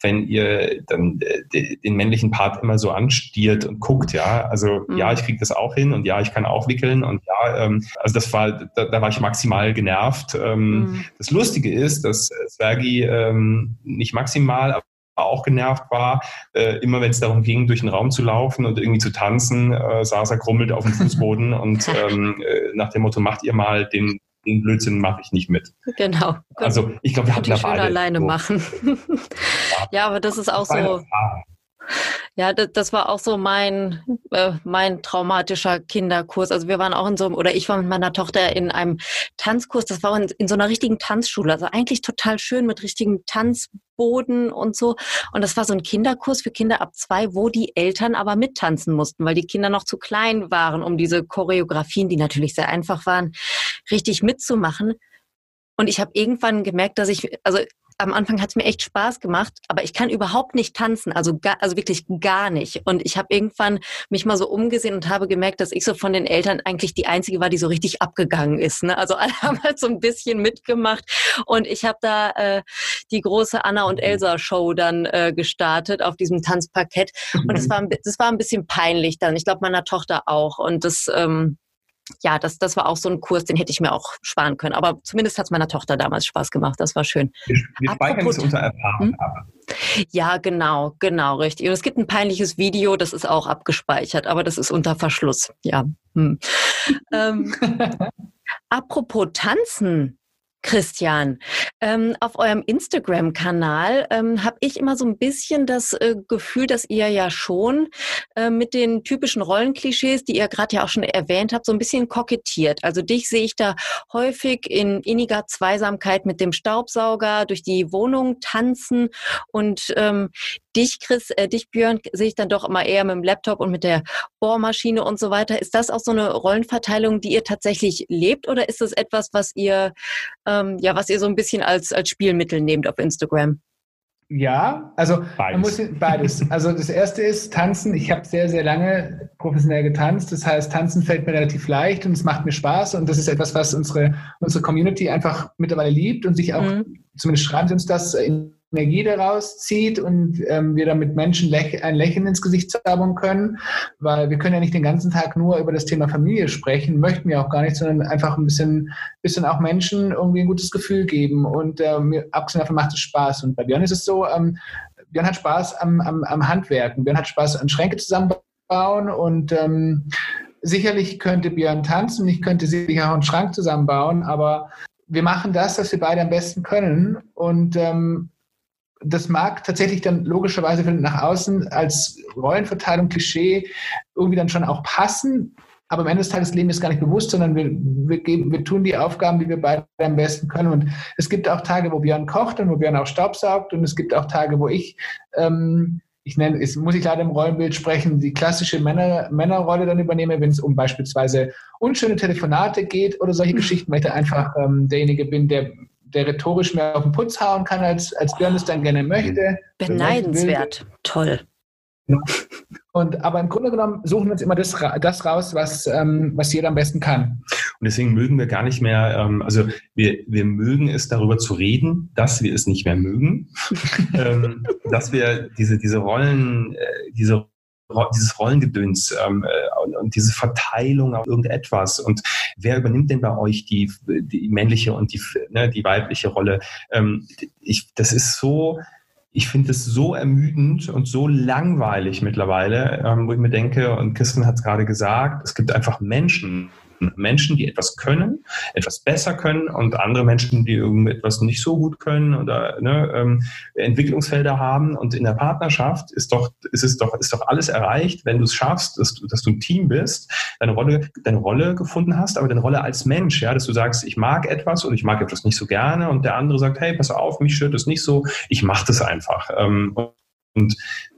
wenn ihr dann äh, den männlichen Part immer so anstiert und guckt, ja. Also mhm. ja, ich kriege das auch hin und ja, ich kann auch wickeln und ja, ähm, also das war, da, da war ich maximal genervt. Ähm, mhm. Das Lustige ist, dass Svergi ähm, nicht maximal, aber auch genervt war. Äh, immer wenn es darum ging, durch den Raum zu laufen und irgendwie zu tanzen, äh, saß er krummelt auf dem Fußboden und ähm, äh, nach dem Motto, macht ihr mal den den Blödsinn mache ich nicht mit. Genau. Also ich glaube, wir hatten da schön alleine so. machen. ja, aber das ist auch so. Ja, das, das, war auch so mein, äh, mein traumatischer Kinderkurs. Also wir waren auch in so einem, oder ich war mit meiner Tochter in einem Tanzkurs, das war in, in so einer richtigen Tanzschule. Also eigentlich total schön mit richtigen Tanzboden und so. Und das war so ein Kinderkurs für Kinder ab zwei, wo die Eltern aber mittanzen mussten, weil die Kinder noch zu klein waren, um diese Choreografien, die natürlich sehr einfach waren, richtig mitzumachen. Und ich habe irgendwann gemerkt, dass ich, also am Anfang hat es mir echt Spaß gemacht, aber ich kann überhaupt nicht tanzen, also gar, also wirklich gar nicht. Und ich habe irgendwann mich mal so umgesehen und habe gemerkt, dass ich so von den Eltern eigentlich die einzige war, die so richtig abgegangen ist. Ne? Also alle haben halt so ein bisschen mitgemacht und ich habe da äh, die große Anna und Elsa Show dann äh, gestartet auf diesem Tanzparkett und das war das war ein bisschen peinlich dann. Ich glaube meiner Tochter auch und das ähm, ja, das, das war auch so ein Kurs, den hätte ich mir auch sparen können. Aber zumindest hat es meiner Tochter damals Spaß gemacht. Das war schön. Wir, wir speichern es unter Erfahrung hm? ab. Ja, genau, genau, richtig. Und es gibt ein peinliches Video, das ist auch abgespeichert, aber das ist unter Verschluss. Ja. Hm. ähm, apropos Tanzen. Christian, ähm, auf eurem Instagram-Kanal ähm, habe ich immer so ein bisschen das äh, Gefühl, dass ihr ja schon äh, mit den typischen Rollenklischees, die ihr gerade ja auch schon erwähnt habt, so ein bisschen kokettiert. Also dich sehe ich da häufig in inniger Zweisamkeit mit dem Staubsauger durch die Wohnung tanzen und ähm, dich, Chris, äh, dich, Björn, sehe ich dann doch immer eher mit dem Laptop und mit der Bohrmaschine und so weiter. Ist das auch so eine Rollenverteilung, die ihr tatsächlich lebt oder ist das etwas, was ihr, ähm, ja, was ihr so ein bisschen als, als Spielmittel nehmt auf Instagram? Ja, also beides. Muss, beides. Also das erste ist Tanzen. Ich habe sehr, sehr lange professionell getanzt. Das heißt, Tanzen fällt mir relativ leicht und es macht mir Spaß. Und das ist etwas, was unsere, unsere Community einfach mittlerweile liebt und sich auch, mhm. zumindest schreiben sie uns das in Energie daraus zieht und ähm, wir damit Menschen läch ein Lächeln ins Gesicht zaubern können, weil wir können ja nicht den ganzen Tag nur über das Thema Familie sprechen, möchten wir auch gar nicht, sondern einfach ein bisschen, bisschen auch Menschen irgendwie ein gutes Gefühl geben. Und ähm, abgesehen davon macht es Spaß. Und bei Björn ist es so, ähm, Björn hat Spaß am, am, am Handwerken, Björn hat Spaß an Schränke zusammenbauen und ähm, sicherlich könnte Björn tanzen, ich könnte sicher auch einen Schrank zusammenbauen, aber wir machen das, was wir beide am besten können. Und ähm, das mag tatsächlich dann logischerweise nach außen als Rollenverteilung, Klischee irgendwie dann schon auch passen. Aber am Ende des Tages leben wir es gar nicht bewusst, sondern wir, wir, geben, wir tun die Aufgaben, die wir beide am besten können. Und es gibt auch Tage, wo Björn kocht und wo Björn auch Staubsaugt. Und es gibt auch Tage, wo ich, ähm, ich nenne, es muss ich leider im Rollenbild sprechen, die klassische Männer, Männerrolle dann übernehme, wenn es um beispielsweise unschöne Telefonate geht oder solche Geschichten, weil ich da einfach ähm, derjenige bin, der der rhetorisch mehr auf den Putz hauen kann, als, als Björn es dann gerne möchte. Beneidenswert. Toll. Und, aber im Grunde genommen suchen wir uns immer das, das raus, was, ähm, was jeder am besten kann. Und deswegen mögen wir gar nicht mehr, ähm, also wir, wir mögen es darüber zu reden, dass wir es nicht mehr mögen, ähm, dass wir diese, diese Rollen, äh, diese dieses Rollengedöns ähm, äh, und, und, diese Verteilung auf irgendetwas. Und wer übernimmt denn bei euch die, die männliche und die, ne, die weibliche Rolle? Ähm, ich, das ist so, ich finde es so ermüdend und so langweilig mittlerweile, ähm, wo ich mir denke, und Kirsten hat es gerade gesagt, es gibt einfach Menschen, Menschen, die etwas können, etwas besser können und andere Menschen, die irgendetwas nicht so gut können oder ne, ähm, Entwicklungsfelder haben. Und in der Partnerschaft ist doch, ist es doch, ist doch alles erreicht, wenn du es schaffst, dass du, dass du ein Team bist, deine Rolle, deine Rolle gefunden hast, aber deine Rolle als Mensch, ja, dass du sagst, ich mag etwas und ich mag etwas nicht so gerne und der andere sagt, hey, pass auf, mich stört das nicht so, ich mache das einfach. Ähm, und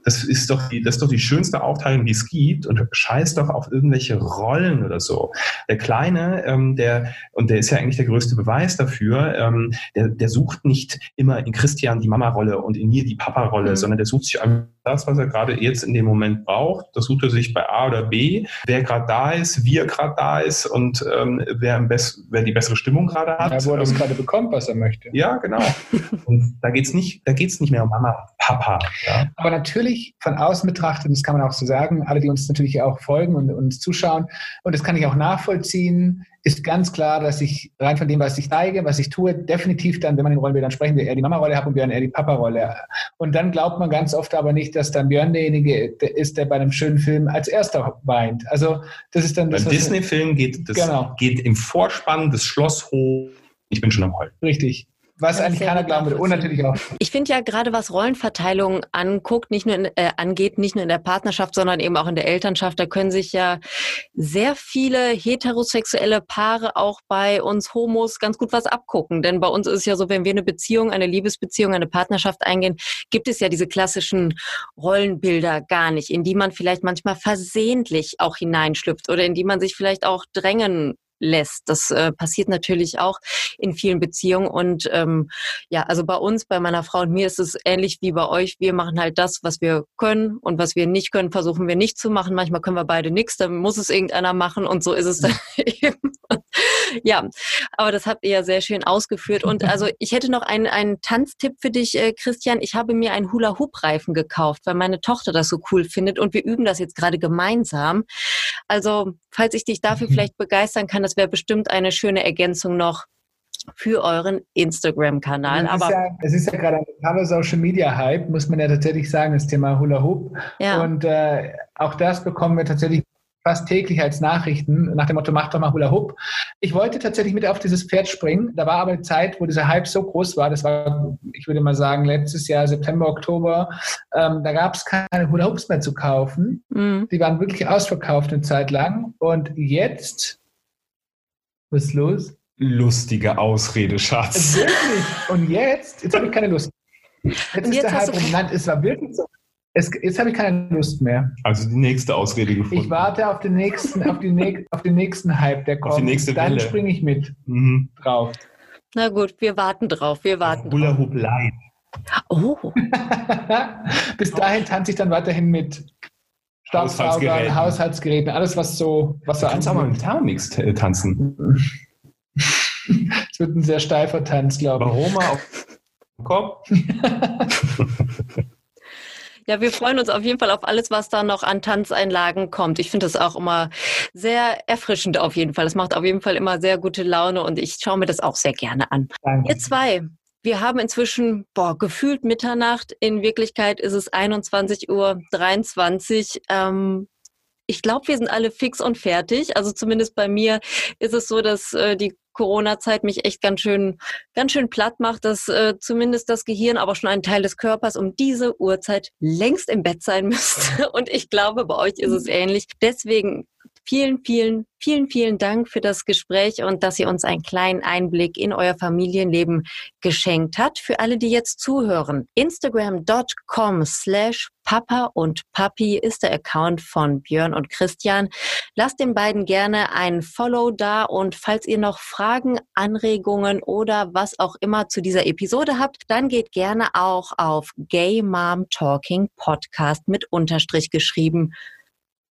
das ist doch die, das ist doch die schönste Aufteilung, die es gibt und scheiß doch auf irgendwelche Rollen oder so. Der Kleine, ähm, der, und der ist ja eigentlich der größte Beweis dafür, ähm, der, der sucht nicht immer in Christian die Mama-Rolle und in mir die Papa-Rolle, mhm. sondern der sucht sich das, was er gerade jetzt in dem Moment braucht. Das sucht er sich bei A oder B, wer gerade da ist, wie er gerade da ist und ähm, wer, am best, wer die bessere Stimmung gerade hat. Ja, wo er das ähm, gerade bekommt, was er möchte. Ja, genau. und da geht's nicht, da geht's nicht mehr um Mama, Papa. Ja. Aber natürlich von außen betrachtet, das kann man auch so sagen, alle, die uns natürlich auch folgen und uns zuschauen, und das kann ich auch nachvollziehen, ist ganz klar, dass ich rein von dem, was ich zeige, was ich tue, definitiv dann, wenn man in Rollenbildern sprechen eher die Mama-Rolle habe und Björn eher die Papa-Rolle. Und dann glaubt man ganz oft aber nicht, dass dann Björn derjenige ist, der bei einem schönen Film als erster weint. Also das ist dann das. Beim Disney-Film geht, genau. geht im Vorspann das Schloss hoch. Ich bin schon am Heulen. Richtig. Was eigentlich keiner glauben würde. Und natürlich auch. Ich finde ja gerade, was Rollenverteilung anguckt, nicht nur in, äh, angeht, nicht nur in der Partnerschaft, sondern eben auch in der Elternschaft, da können sich ja sehr viele heterosexuelle Paare auch bei uns Homos ganz gut was abgucken. Denn bei uns ist es ja so, wenn wir eine Beziehung, eine Liebesbeziehung, eine Partnerschaft eingehen, gibt es ja diese klassischen Rollenbilder gar nicht, in die man vielleicht manchmal versehentlich auch hineinschlüpft oder in die man sich vielleicht auch drängen lässt. Das äh, passiert natürlich auch in vielen Beziehungen. Und ähm, ja, also bei uns, bei meiner Frau und mir ist es ähnlich wie bei euch. Wir machen halt das, was wir können und was wir nicht können, versuchen wir nicht zu machen. Manchmal können wir beide nichts, dann muss es irgendeiner machen und so ist es dann eben. ja, aber das habt ihr ja sehr schön ausgeführt. Und also ich hätte noch einen, einen Tanztipp für dich, äh, Christian. Ich habe mir einen Hula-Hoop-Reifen gekauft, weil meine Tochter das so cool findet und wir üben das jetzt gerade gemeinsam. Also, falls ich dich dafür mhm. vielleicht begeistern kann, das wäre bestimmt eine schöne Ergänzung noch für euren Instagram-Kanal. Aber ja, es ist ja gerade ein totaler Social Media Hype, muss man ja tatsächlich sagen, das Thema Hula Hoop. Ja. Und äh, auch das bekommen wir tatsächlich fast täglich als Nachrichten nach dem Motto, mach doch mal Hula Hoop. Ich wollte tatsächlich mit auf dieses Pferd springen. Da war aber eine Zeit, wo dieser Hype so groß war. Das war, ich würde mal sagen, letztes Jahr, September, Oktober. Ähm, da gab es keine Hula Hoops mehr zu kaufen. Mhm. Die waren wirklich ausverkauft eine Zeit lang. Und jetzt, was ist los? Lustige Ausrede, Schatz. Wirklich? Und jetzt, jetzt habe ich keine Lust. Jetzt, jetzt ist der Hype rum. Nein, es war wirklich so. Es, jetzt habe ich keine Lust mehr. Also die nächste Ausrede gefunden. Ich warte auf den nächsten, auf, die, auf den nächsten Hype, der kommt. Auf die nächste Dann springe ich mit mhm. drauf. Na gut, wir warten drauf. Wir warten Hula Hoop Live. Oh. Bis dahin tanze ich dann weiterhin mit Staubsaugern, Haushaltsgeräten, alles was so, was du kannst auch mal mit Thermomix tanzen. Es wird ein sehr steifer Tanz, glaube ich. Warum auf Kopf? Ja, wir freuen uns auf jeden Fall auf alles, was da noch an Tanzeinlagen kommt. Ich finde das auch immer sehr erfrischend auf jeden Fall. Es macht auf jeden Fall immer sehr gute Laune und ich schaue mir das auch sehr gerne an. Danke. Ihr zwei, wir haben inzwischen, boah, gefühlt Mitternacht. In Wirklichkeit ist es 21 Uhr 23. Ähm, ich glaube, wir sind alle fix und fertig. Also zumindest bei mir ist es so, dass äh, die Corona-Zeit mich echt ganz schön, ganz schön platt macht, dass äh, zumindest das Gehirn, aber schon ein Teil des Körpers um diese Uhrzeit längst im Bett sein müsste. Und ich glaube, bei euch ist es ähnlich. Deswegen Vielen, vielen, vielen, vielen Dank für das Gespräch und dass ihr uns einen kleinen Einblick in euer Familienleben geschenkt hat. Für alle, die jetzt zuhören, instagram.com slash Papa und Papi ist der Account von Björn und Christian. Lasst den beiden gerne ein Follow da und falls ihr noch Fragen, Anregungen oder was auch immer zu dieser Episode habt, dann geht gerne auch auf Gay Mom Talking Podcast mit Unterstrich geschrieben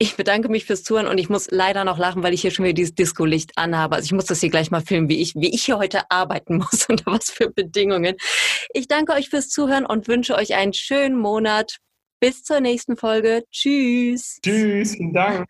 ich bedanke mich fürs Zuhören und ich muss leider noch lachen, weil ich hier schon wieder dieses Disco-Licht anhabe. Also ich muss das hier gleich mal filmen, wie ich, wie ich hier heute arbeiten muss unter was für Bedingungen. Ich danke euch fürs Zuhören und wünsche euch einen schönen Monat. Bis zur nächsten Folge. Tschüss. Tschüss. Vielen Dank.